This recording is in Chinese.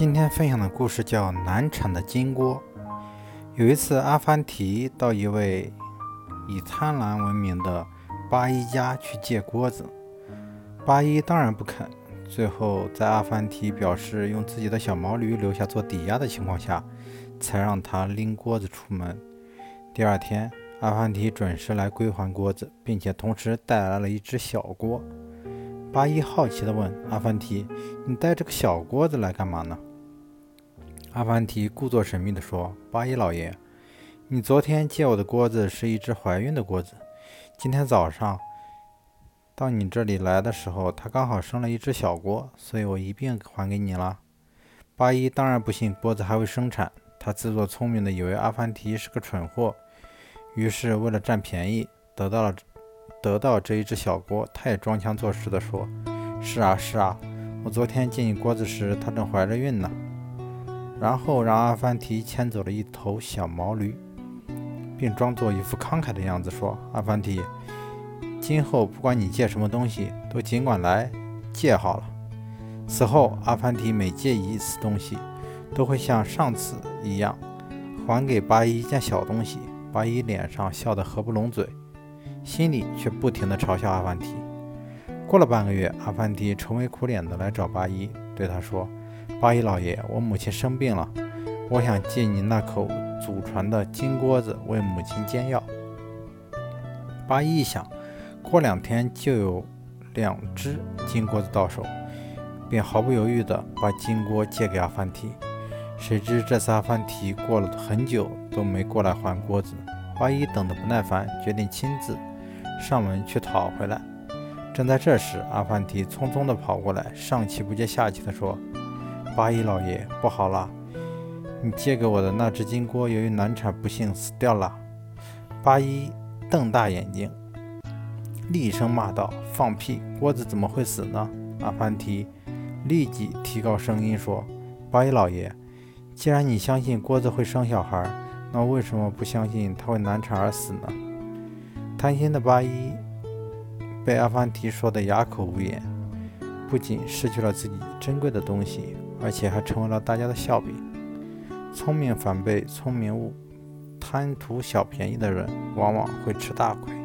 今天分享的故事叫《难产的金锅》。有一次，阿凡提到一位以贪婪闻名的八一家去借锅子，八一当然不肯。最后，在阿凡提表示用自己的小毛驴留下做抵押的情况下，才让他拎锅子出门。第二天，阿凡提准时来归还锅子，并且同时带来了一只小锅。八一好奇地问阿凡提：“你带这个小锅子来干嘛呢？”阿凡提故作神秘地说：“八一老爷，你昨天借我的锅子是一只怀孕的锅子。今天早上到你这里来的时候，它刚好生了一只小锅，所以我一并还给你了。”八一当然不信锅子还会生产，他自作聪明的以为阿凡提是个蠢货，于是为了占便宜，得到了。得到这一只小锅，他也装腔作势地说：“是啊，是啊，我昨天借你锅子时，她正怀着孕呢。”然后让阿凡提牵走了一头小毛驴，并装作一副慷慨的样子说：“阿凡提，今后不管你借什么东西，都尽管来借好了。”此后，阿凡提每借一次东西，都会像上次一样还给八一一件小东西。八一脸上笑得合不拢嘴。心里却不停地嘲笑阿凡提。过了半个月，阿凡提愁眉苦脸地来找八一，对他说：“八一老爷，我母亲生病了，我想借你那口祖传的金锅子为母亲煎药。”八一一想，过两天就有两只金锅子到手，便毫不犹豫地把金锅借给阿凡提。谁知这次阿凡提过了很久都没过来还锅子，八一等得不耐烦，决定亲自。上门去讨回来。正在这时，阿凡提匆匆地跑过来，上气不接下气地说：“八一老爷，不好了！你借给我的那只金锅，由于难产不幸死掉了。”八一瞪大眼睛，厉声骂道：“放屁！锅子怎么会死呢？”阿凡提立即提高声音说：“八一老爷，既然你相信锅子会生小孩，那为什么不相信他会难产而死呢？”贪心的八一被阿凡提说的哑口无言，不仅失去了自己珍贵的东西，而且还成为了大家的笑柄。聪明反被聪明误，贪图小便宜的人往往会吃大亏。